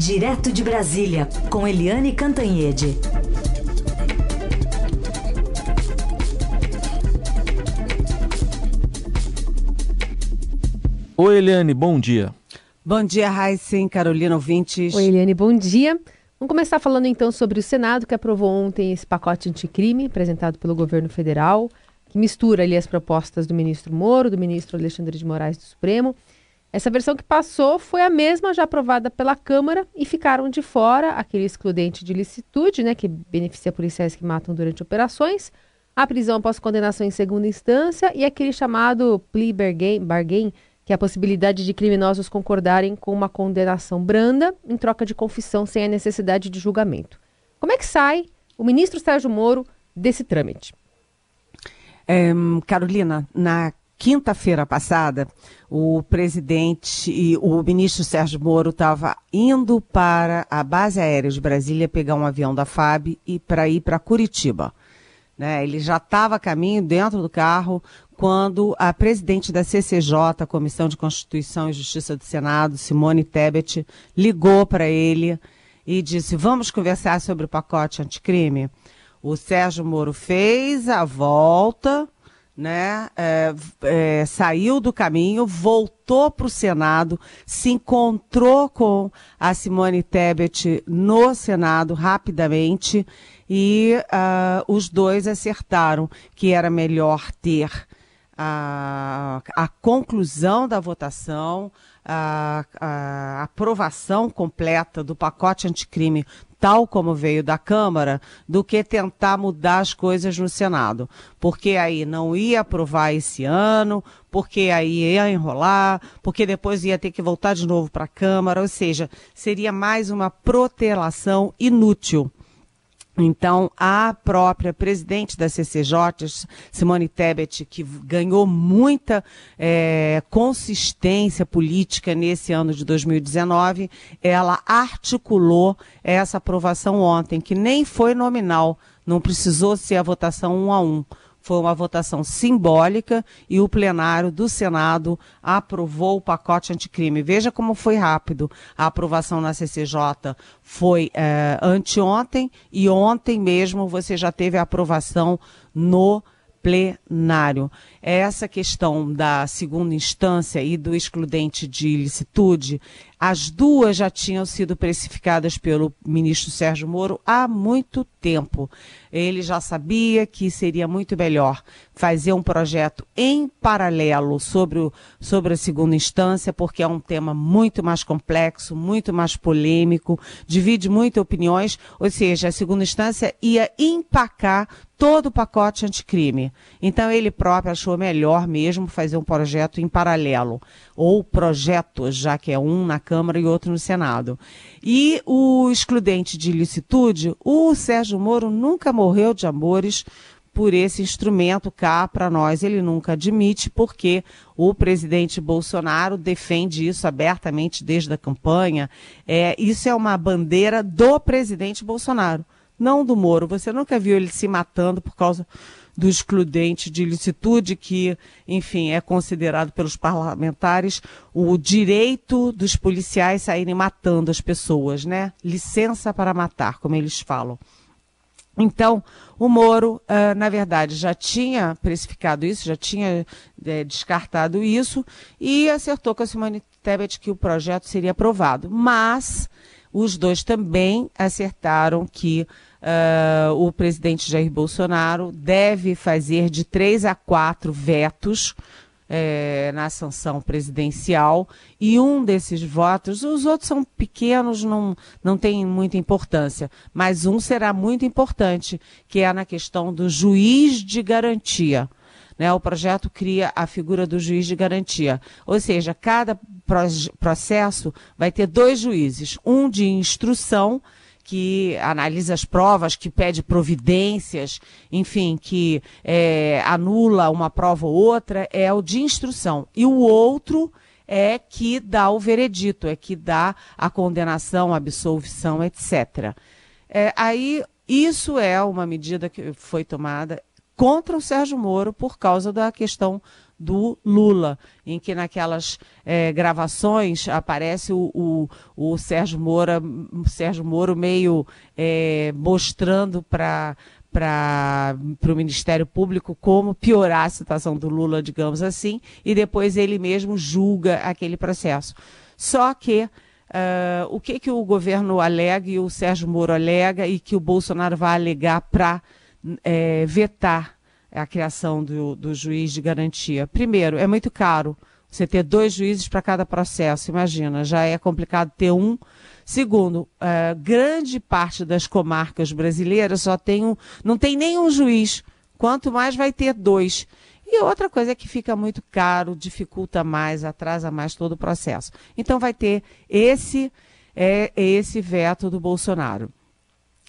Direto de Brasília, com Eliane Cantanhede. Oi, Eliane, bom dia. Bom dia, Raíssen, Carolina Ouvintes. Oi, Eliane, bom dia. Vamos começar falando então sobre o Senado, que aprovou ontem esse pacote anticrime apresentado pelo governo federal, que mistura ali as propostas do ministro Moro, do ministro Alexandre de Moraes do Supremo. Essa versão que passou foi a mesma já aprovada pela Câmara e ficaram de fora aquele excludente de licitude, né, que beneficia policiais que matam durante operações, a prisão após condenação em segunda instância e aquele chamado plea bargain, bargain que é a possibilidade de criminosos concordarem com uma condenação branda em troca de confissão sem a necessidade de julgamento. Como é que sai o ministro Sérgio Moro desse trâmite? É, Carolina, na quinta-feira passada, o presidente e o ministro Sérgio Moro estava indo para a base aérea de Brasília pegar um avião da FAB e para ir para Curitiba. Né? Ele já estava a caminho dentro do carro quando a presidente da CCJ, Comissão de Constituição e Justiça do Senado, Simone Tebet, ligou para ele e disse: Vamos conversar sobre o pacote anticrime. O Sérgio Moro fez a volta, né? É, é, saiu do caminho, voltou para o Senado, se encontrou com a Simone Tebet no Senado rapidamente e uh, os dois acertaram que era melhor ter a, a conclusão da votação, a, a aprovação completa do pacote anticrime tal como veio da Câmara, do que tentar mudar as coisas no Senado. Porque aí não ia aprovar esse ano, porque aí ia enrolar, porque depois ia ter que voltar de novo para a Câmara, ou seja, seria mais uma protelação inútil. Então, a própria presidente da CCJ, Simone Tebet, que ganhou muita é, consistência política nesse ano de 2019, ela articulou essa aprovação ontem, que nem foi nominal, não precisou ser a votação um a um. Foi uma votação simbólica e o plenário do Senado aprovou o pacote anticrime. Veja como foi rápido. A aprovação na CCJ foi é, anteontem e ontem mesmo você já teve a aprovação no plenário. Essa questão da segunda instância e do excludente de ilicitude, as duas já tinham sido precificadas pelo ministro Sérgio Moro há muito tempo. Ele já sabia que seria muito melhor fazer um projeto em paralelo sobre, o, sobre a segunda instância, porque é um tema muito mais complexo, muito mais polêmico, divide muitas opiniões, ou seja, a segunda instância ia empacar todo o pacote anticrime. Então ele próprio achou melhor mesmo fazer um projeto em paralelo, ou projetos, já que é um na Câmara e outro no Senado. E o excludente de ilicitude, o Sérgio Moro nunca morreu de amores por esse instrumento cá para nós. Ele nunca admite, porque o presidente Bolsonaro defende isso abertamente desde a campanha. É, isso é uma bandeira do presidente Bolsonaro não do Moro. Você nunca viu ele se matando por causa do excludente de ilicitude, que, enfim, é considerado pelos parlamentares o direito dos policiais saírem matando as pessoas, né? Licença para matar, como eles falam. Então, o Moro, uh, na verdade, já tinha precificado isso, já tinha é, descartado isso e acertou com a Simone Tebet que o projeto seria aprovado. Mas os dois também acertaram que uh, o presidente Jair Bolsonaro deve fazer de três a quatro vetos é, na sanção presidencial e um desses votos, os outros são pequenos, não, não tem muita importância, mas um será muito importante, que é na questão do juiz de garantia. Né, o projeto cria a figura do juiz de garantia. Ou seja, cada processo vai ter dois juízes, um de instrução que analisa as provas, que pede providências, enfim, que é, anula uma prova ou outra, é o de instrução. E o outro é que dá o veredito, é que dá a condenação, a absolvição, etc. É, aí, isso é uma medida que foi tomada contra o Sérgio Moro por causa da questão do Lula, em que naquelas é, gravações aparece o, o, o, Sérgio Moura, Sérgio Moro meio é, mostrando para para o Ministério Público como piorar a situação do Lula, digamos assim, e depois ele mesmo julga aquele processo. Só que uh, o que, que o governo alega e o Sérgio Moro alega e que o Bolsonaro vai alegar para é, vetar a criação do, do juiz de garantia? Primeiro, é muito caro você ter dois juízes para cada processo, imagina, já é complicado ter um. Segundo, uh, grande parte das comarcas brasileiras só tem um, não tem nenhum juiz, quanto mais vai ter dois. E outra coisa é que fica muito caro, dificulta mais, atrasa mais todo o processo. Então vai ter esse é esse veto do Bolsonaro.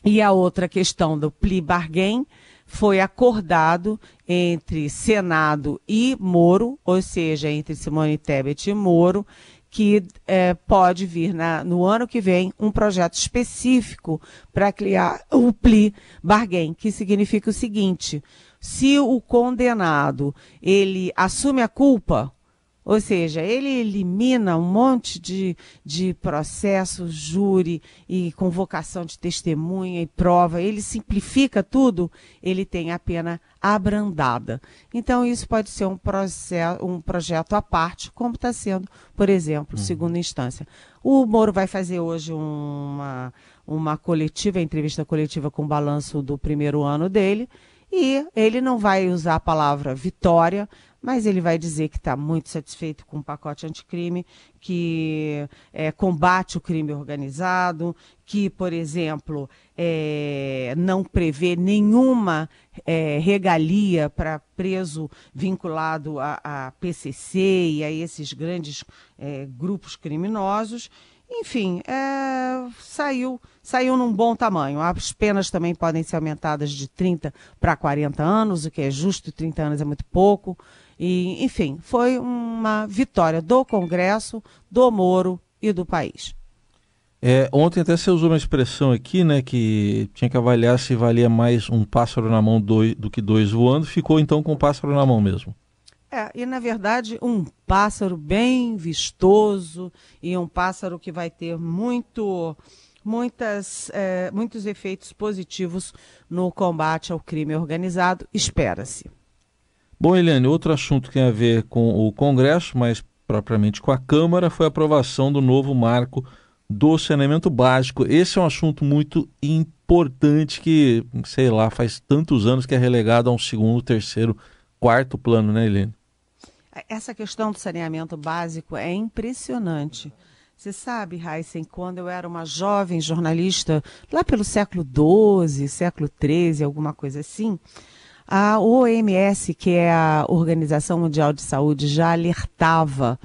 E a outra questão do pli bargain foi acordado entre Senado e Moro, ou seja, entre Simone Tebet e Moro, que é, pode vir na, no ano que vem um projeto específico para criar o pli bargain, que significa o seguinte: se o condenado ele assume a culpa, ou seja, ele elimina um monte de, de processos, júri e convocação de testemunha e prova, ele simplifica tudo, ele tem a pena abrandada. Então, isso pode ser um, processo, um projeto à parte, como está sendo, por exemplo, uhum. segunda instância. O Moro vai fazer hoje uma, uma coletiva, entrevista coletiva com o balanço do primeiro ano dele, e ele não vai usar a palavra vitória, mas ele vai dizer que está muito satisfeito com o pacote anticrime, que é, combate o crime organizado, que, por exemplo, é, não prevê nenhuma é, regalia para preso vinculado a, a, PCC e a esses grandes é, grupos criminosos. Enfim, é, saiu, saiu num bom tamanho. As penas também podem ser aumentadas de 30 para 40 anos, o que é justo, 30 anos é muito pouco. E, enfim, foi uma vitória do Congresso, do Moro e do país. É, ontem até você usou uma expressão aqui, né, que tinha que avaliar se valia mais um pássaro na mão do, do que dois voando. Ficou então com o pássaro na mão mesmo. É, e na verdade um pássaro bem vistoso e um pássaro que vai ter muito, muitas, é, muitos efeitos positivos no combate ao crime organizado, espera-se. Bom, Eliane, outro assunto que tem a ver com o Congresso, mas propriamente com a Câmara, foi a aprovação do novo marco do saneamento básico. Esse é um assunto muito importante que, sei lá, faz tantos anos que é relegado a um segundo, terceiro, quarto plano, né, Eliane? Essa questão do saneamento básico é impressionante. Você sabe, Heisen, quando eu era uma jovem jornalista, lá pelo século XII, século XIII, alguma coisa assim, a OMS, que é a Organização Mundial de Saúde, já alertava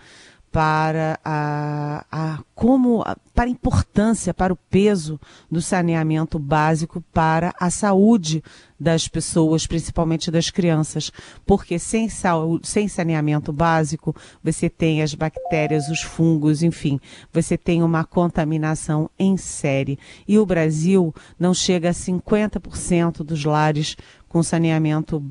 para a, a como para a importância, para o peso do saneamento básico para a saúde das pessoas, principalmente das crianças, porque sem saúde, sem saneamento básico, você tem as bactérias, os fungos, enfim, você tem uma contaminação em série. E o Brasil não chega a 50% dos lares com saneamento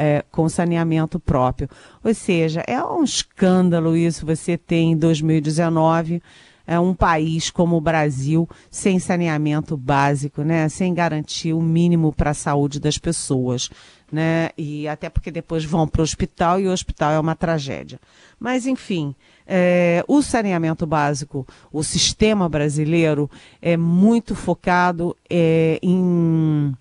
é, com saneamento próprio. Ou seja, é um escândalo isso. Você tem em 2019 é, um país como o Brasil sem saneamento básico, né? sem garantir o mínimo para a saúde das pessoas. Né? E até porque depois vão para o hospital e o hospital é uma tragédia. Mas, enfim, é, o saneamento básico, o sistema brasileiro é muito focado é, em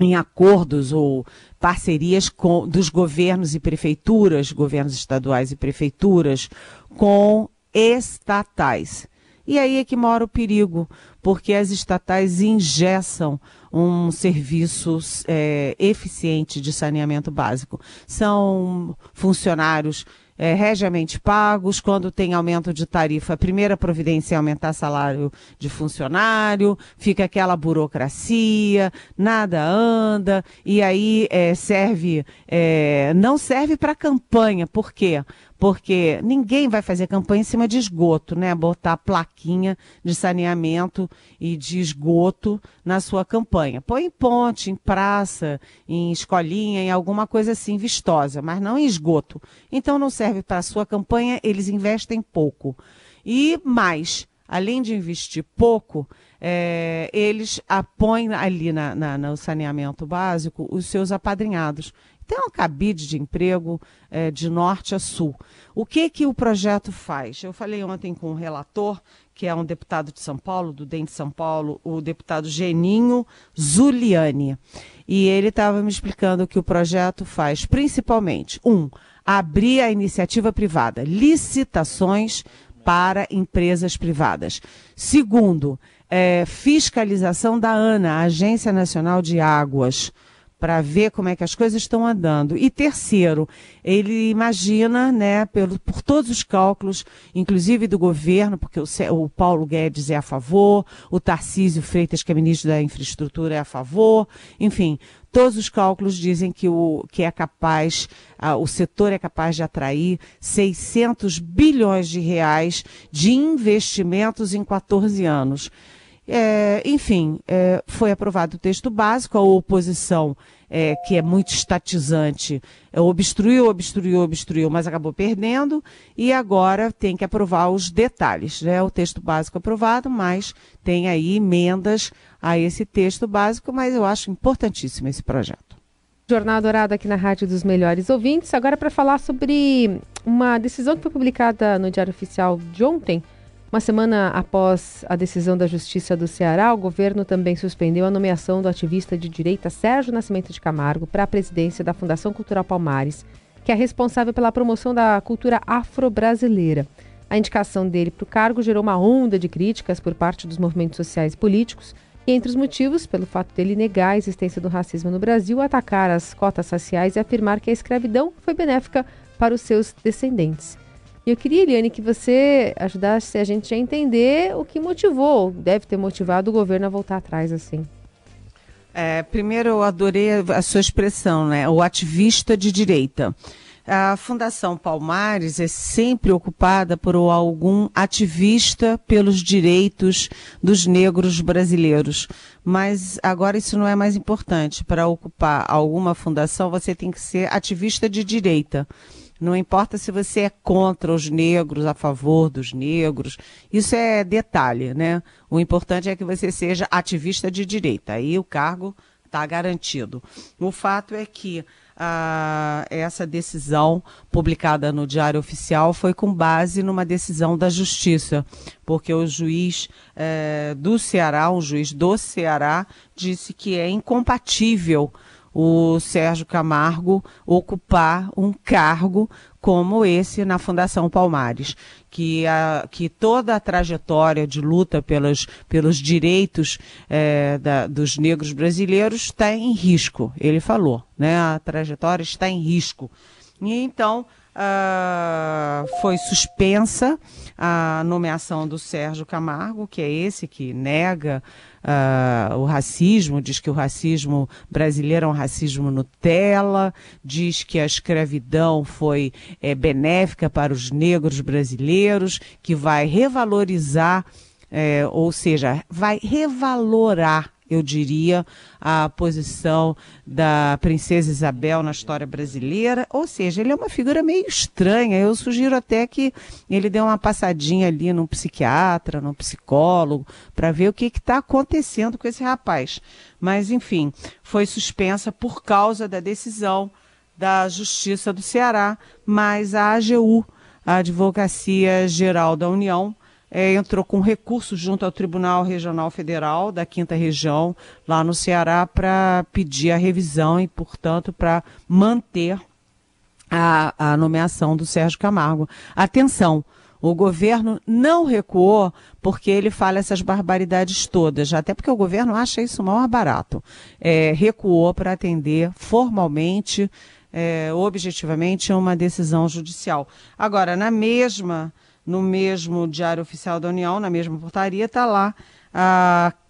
em acordos ou parcerias com, dos governos e prefeituras, governos estaduais e prefeituras, com estatais. E aí é que mora o perigo, porque as estatais ingessam um serviço é, eficiente de saneamento básico. São funcionários é, regiamente pagos, quando tem aumento de tarifa, a primeira providência é aumentar salário de funcionário, fica aquela burocracia, nada anda, e aí é, serve, é, não serve para campanha, por quê? Porque ninguém vai fazer campanha em cima de esgoto, né? Botar plaquinha de saneamento e de esgoto na sua campanha. Põe em ponte, em praça, em escolinha, em alguma coisa assim vistosa, mas não em esgoto. Então não serve para a sua campanha, eles investem pouco. E mais, além de investir pouco, é, eles apõem ali na, na, no saneamento básico os seus apadrinhados. Tem um cabide de emprego é, de norte a sul. O que que o projeto faz? Eu falei ontem com o relator, que é um deputado de São Paulo, do DEM de São Paulo, o deputado Geninho Zuliani. E ele estava me explicando que o projeto faz principalmente, um, abrir a iniciativa privada, licitações para empresas privadas. Segundo, é, fiscalização da ANA, Agência Nacional de Águas, para ver como é que as coisas estão andando. E terceiro, ele imagina, né, pelo, por todos os cálculos, inclusive do governo, porque o, o Paulo Guedes é a favor, o Tarcísio Freitas, que é ministro da Infraestrutura, é a favor, enfim, todos os cálculos dizem que, o, que é capaz, o setor é capaz de atrair 600 bilhões de reais de investimentos em 14 anos. É, enfim, é, foi aprovado o texto básico, a oposição, é, que é muito estatizante, é, obstruiu, obstruiu, obstruiu, mas acabou perdendo, e agora tem que aprovar os detalhes. Né? O texto básico aprovado, mas tem aí emendas a esse texto básico, mas eu acho importantíssimo esse projeto. Jornal Dourado aqui na Rádio dos Melhores Ouvintes, agora para falar sobre uma decisão que foi publicada no Diário Oficial de ontem, uma semana após a decisão da Justiça do Ceará, o governo também suspendeu a nomeação do ativista de direita Sérgio Nascimento de Camargo para a presidência da Fundação Cultural Palmares, que é responsável pela promoção da cultura afro-brasileira. A indicação dele para o cargo gerou uma onda de críticas por parte dos movimentos sociais e políticos, e entre os motivos, pelo fato dele negar a existência do racismo no Brasil, atacar as cotas raciais e afirmar que a escravidão foi benéfica para os seus descendentes. E eu queria, Eliane, que você ajudasse a gente a entender o que motivou, deve ter motivado o governo a voltar atrás assim. É, primeiro, eu adorei a sua expressão, né? O ativista de direita. A Fundação Palmares é sempre ocupada por algum ativista pelos direitos dos negros brasileiros. Mas agora isso não é mais importante. Para ocupar alguma fundação, você tem que ser ativista de direita. Não importa se você é contra os negros, a favor dos negros. Isso é detalhe, né? O importante é que você seja ativista de direita. Aí o cargo está garantido. O fato é que ah, essa decisão publicada no Diário Oficial foi com base numa decisão da Justiça, porque o juiz eh, do Ceará, um juiz do Ceará, disse que é incompatível o Sérgio Camargo ocupar um cargo como esse na Fundação Palmares, que, a, que toda a trajetória de luta pelos, pelos direitos é, da, dos negros brasileiros está em risco. Ele falou, né? A trajetória está em risco. E então uh, foi suspensa a nomeação do Sérgio Camargo, que é esse que nega uh, o racismo, diz que o racismo brasileiro é um racismo Nutella, diz que a escravidão foi é, benéfica para os negros brasileiros, que vai revalorizar, é, ou seja, vai revalorar eu diria, a posição da princesa Isabel na história brasileira. Ou seja, ele é uma figura meio estranha. Eu sugiro até que ele dê uma passadinha ali num psiquiatra, num psicólogo, para ver o que está acontecendo com esse rapaz. Mas, enfim, foi suspensa por causa da decisão da Justiça do Ceará, mas a AGU, a Advocacia Geral da União, é, entrou com recurso junto ao Tribunal Regional Federal da Quinta Região, lá no Ceará, para pedir a revisão e, portanto, para manter a, a nomeação do Sérgio Camargo. Atenção! O governo não recuou porque ele fala essas barbaridades todas, até porque o governo acha isso maior barato. É, recuou para atender formalmente, é, objetivamente, uma decisão judicial. Agora, na mesma no mesmo Diário Oficial da União, na mesma portaria, está lá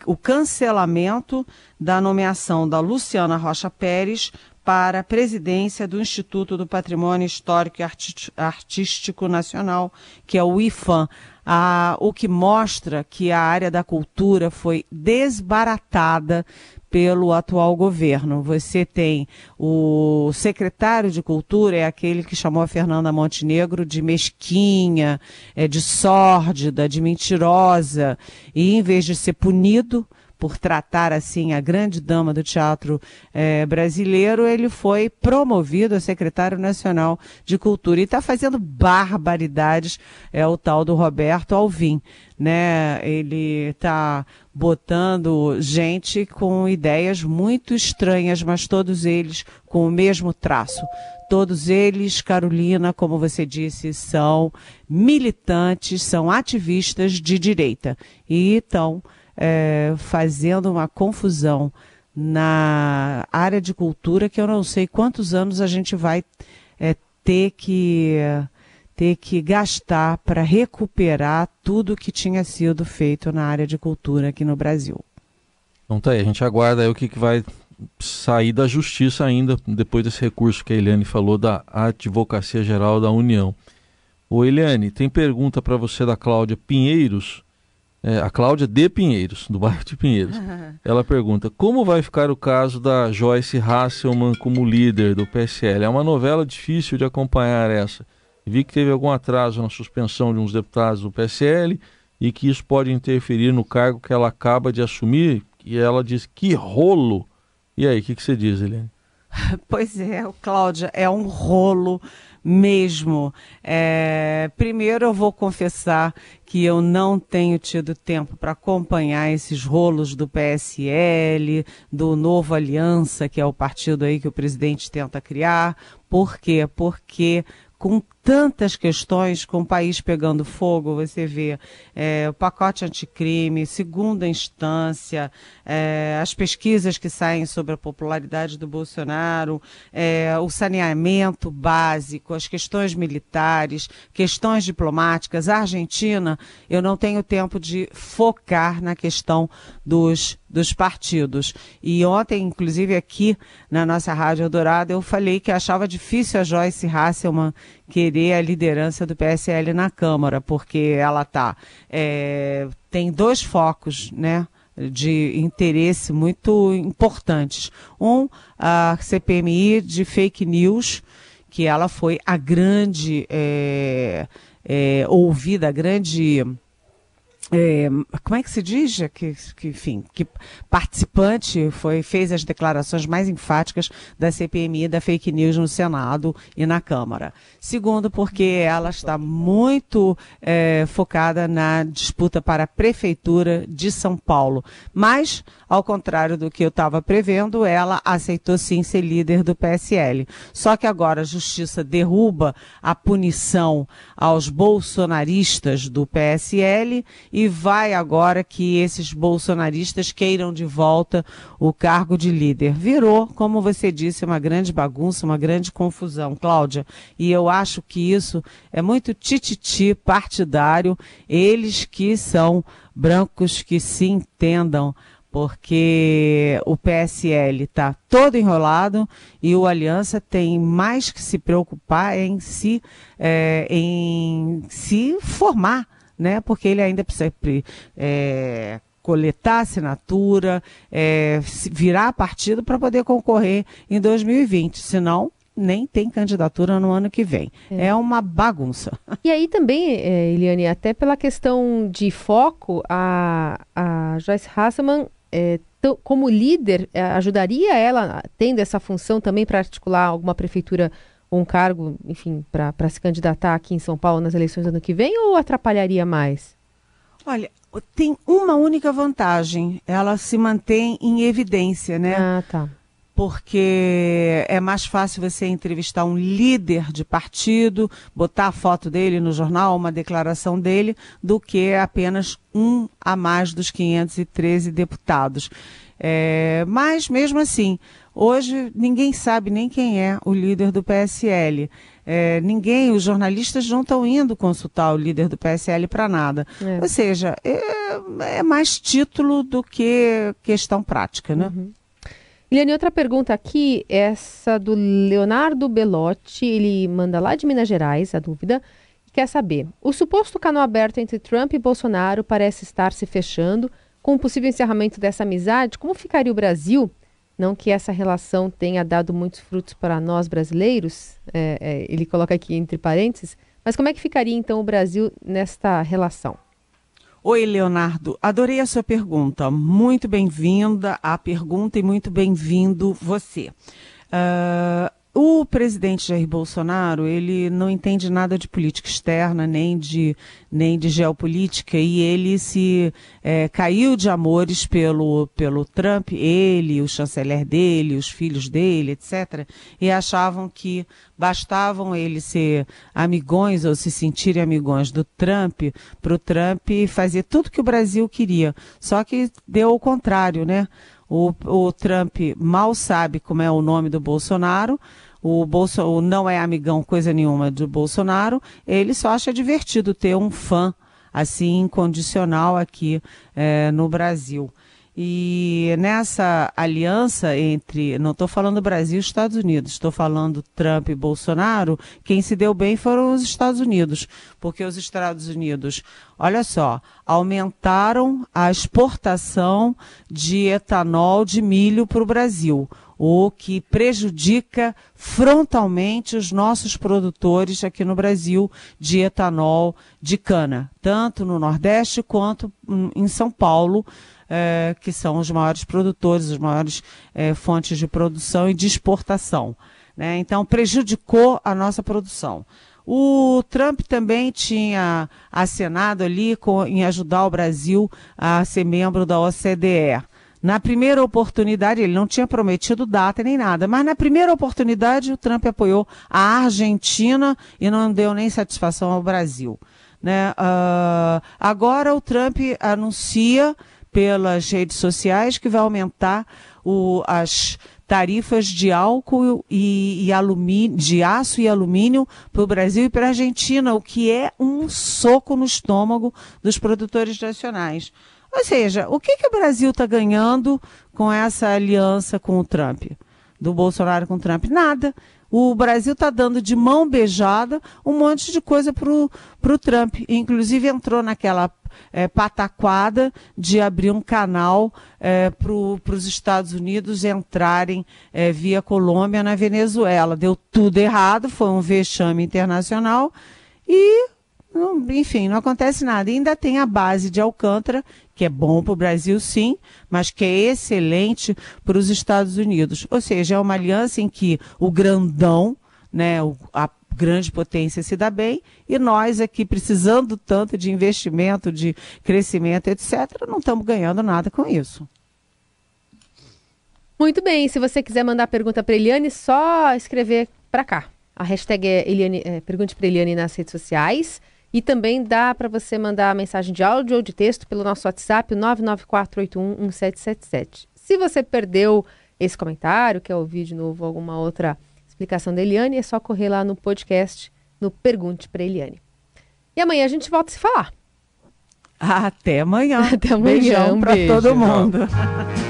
o cancelamento da nomeação da Luciana Rocha Pérez para a presidência do Instituto do Patrimônio Histórico e Artístico Nacional, que é o IFAM. Ah, o que mostra que a área da cultura foi desbaratada pelo atual governo. Você tem o secretário de Cultura, é aquele que chamou a Fernanda Montenegro de mesquinha, é, de sórdida, de mentirosa, e em vez de ser punido, por tratar assim a grande dama do teatro é, brasileiro, ele foi promovido a secretário nacional de cultura e está fazendo barbaridades, é o tal do Roberto Alvim, né? Ele está botando gente com ideias muito estranhas, mas todos eles com o mesmo traço. Todos eles, Carolina, como você disse, são militantes, são ativistas de direita e estão é, fazendo uma confusão na área de cultura que eu não sei quantos anos a gente vai é, ter que ter que gastar para recuperar tudo que tinha sido feito na área de cultura aqui no Brasil. Então tá aí, a gente aguarda aí o que, que vai sair da justiça ainda, depois desse recurso que a Eliane falou da Advocacia Geral da União. Ô Eliane, tem pergunta para você da Cláudia Pinheiros é, a Cláudia de Pinheiros, do bairro de Pinheiros. Ela pergunta: como vai ficar o caso da Joyce Hasselman como líder do PSL? É uma novela difícil de acompanhar essa. Vi que teve algum atraso na suspensão de uns deputados do PSL e que isso pode interferir no cargo que ela acaba de assumir. E ela diz: que rolo! E aí, o que, que você diz, Helene? Pois é, Cláudia, é um rolo mesmo. É, primeiro, eu vou confessar que eu não tenho tido tempo para acompanhar esses rolos do PSL, do Novo Aliança, que é o partido aí que o presidente tenta criar. Por quê? Porque com tantas questões, com o país pegando fogo, você vê é, o pacote anticrime, segunda instância, é, as pesquisas que saem sobre a popularidade do Bolsonaro, é, o saneamento básico, as questões militares, questões diplomáticas. A Argentina, eu não tenho tempo de focar na questão dos dos partidos. E ontem, inclusive aqui na nossa Rádio Eldorado, eu falei que achava difícil a Joyce Hasselman querer a liderança do PSL na Câmara, porque ela tá é, tem dois focos, né? de interesse muito importantes. Um, a CPMI de fake news, que ela foi a grande é, é, ouvida, a grande é, como é que se diz? Que, que, enfim, que participante foi, fez as declarações mais enfáticas da CPMI da fake news no Senado e na Câmara. Segundo, porque ela está muito é, focada na disputa para a Prefeitura de São Paulo. Mas, ao contrário do que eu estava prevendo, ela aceitou sim ser líder do PSL. Só que agora a Justiça derruba a punição aos bolsonaristas do PSL e vai agora que esses bolsonaristas queiram de volta o cargo de líder. Virou, como você disse, uma grande bagunça, uma grande confusão, Cláudia. E eu acho que isso é muito tititi partidário, eles que são brancos que se entendam porque o PSL está todo enrolado e o Aliança tem mais que se preocupar em se, é, em se formar, né? Porque ele ainda precisa é, coletar assinatura, é, virar partido para poder concorrer em 2020, senão nem tem candidatura no ano que vem. É, é uma bagunça. E aí também, é, Eliane, até pela questão de foco, a, a Joyce Hasselman é, como líder, é, ajudaria ela, tendo essa função também para articular alguma prefeitura um cargo, enfim, para se candidatar aqui em São Paulo nas eleições do ano que vem ou atrapalharia mais? Olha, tem uma única vantagem, ela se mantém em evidência, né? Ah, tá porque é mais fácil você entrevistar um líder de partido, botar a foto dele no jornal, uma declaração dele, do que apenas um a mais dos 513 deputados. É, mas, mesmo assim, hoje ninguém sabe nem quem é o líder do PSL. É, ninguém, os jornalistas não estão indo consultar o líder do PSL para nada. É. Ou seja, é, é, mais título do que questão prática, né? Uhum. Eliane, outra pergunta aqui, essa do Leonardo Belotti, ele manda lá de Minas Gerais a dúvida, quer saber, o suposto canal aberto entre Trump e Bolsonaro parece estar se fechando, com o possível encerramento dessa amizade, como ficaria o Brasil? Não que essa relação tenha dado muitos frutos para nós brasileiros, é, é, ele coloca aqui entre parênteses, mas como é que ficaria então o Brasil nesta relação? Oi, Leonardo. Adorei a sua pergunta. Muito bem-vinda à pergunta e muito bem-vindo você. Uh, o presidente Jair Bolsonaro, ele não entende nada de política externa, nem de, nem de geopolítica, e ele se é, caiu de amores pelo, pelo Trump, ele, o chanceler dele, os filhos dele, etc., e achavam que bastavam eles ser amigões ou se sentirem amigões do Trump, para o Trump fazer tudo que o Brasil queria. Só que deu o contrário, né? O, o Trump mal sabe como é o nome do Bolsonaro, o, Bolso, o não é amigão coisa nenhuma do Bolsonaro, ele só acha divertido ter um fã assim incondicional aqui é, no Brasil. E nessa aliança entre, não estou falando Brasil e Estados Unidos, estou falando Trump e Bolsonaro, quem se deu bem foram os Estados Unidos, porque os Estados Unidos, olha só, aumentaram a exportação de etanol de milho para o Brasil o que prejudica frontalmente os nossos produtores aqui no Brasil de etanol de cana, tanto no Nordeste quanto em São Paulo, é, que são os maiores produtores, as maiores é, fontes de produção e de exportação. Né? Então, prejudicou a nossa produção. O Trump também tinha acenado ali com, em ajudar o Brasil a ser membro da OCDE. Na primeira oportunidade, ele não tinha prometido data nem nada, mas na primeira oportunidade o Trump apoiou a Argentina e não deu nem satisfação ao Brasil. Né? Uh, agora o Trump anuncia pelas redes sociais que vai aumentar o, as tarifas de álcool e, e alumínio, de aço e alumínio para o Brasil e para a Argentina, o que é um soco no estômago dos produtores nacionais. Ou seja, o que, que o Brasil está ganhando com essa aliança com o Trump? Do Bolsonaro com o Trump? Nada. O Brasil está dando de mão beijada um monte de coisa para o Trump. Inclusive entrou naquela é, pataquada de abrir um canal é, para os Estados Unidos entrarem é, via Colômbia na Venezuela. Deu tudo errado, foi um vexame internacional e, enfim, não acontece nada. E ainda tem a base de Alcântara, que é bom para o Brasil, sim, mas que é excelente para os Estados Unidos. Ou seja, é uma aliança em que o grandão, né, a grande potência se dá bem, e nós aqui precisando tanto de investimento, de crescimento, etc., não estamos ganhando nada com isso. Muito bem, se você quiser mandar pergunta para Eliane, só escrever para cá. A hashtag é, Eliane, é Pergunte para Eliane nas redes sociais. E também dá para você mandar mensagem de áudio ou de texto pelo nosso WhatsApp, 994811777. Se você perdeu esse comentário, quer ouvir de novo alguma outra explicação da Eliane, é só correr lá no podcast, no Pergunte para Eliane. E amanhã a gente volta a se falar. Até amanhã. Até amanhã. Beijão um para todo mundo.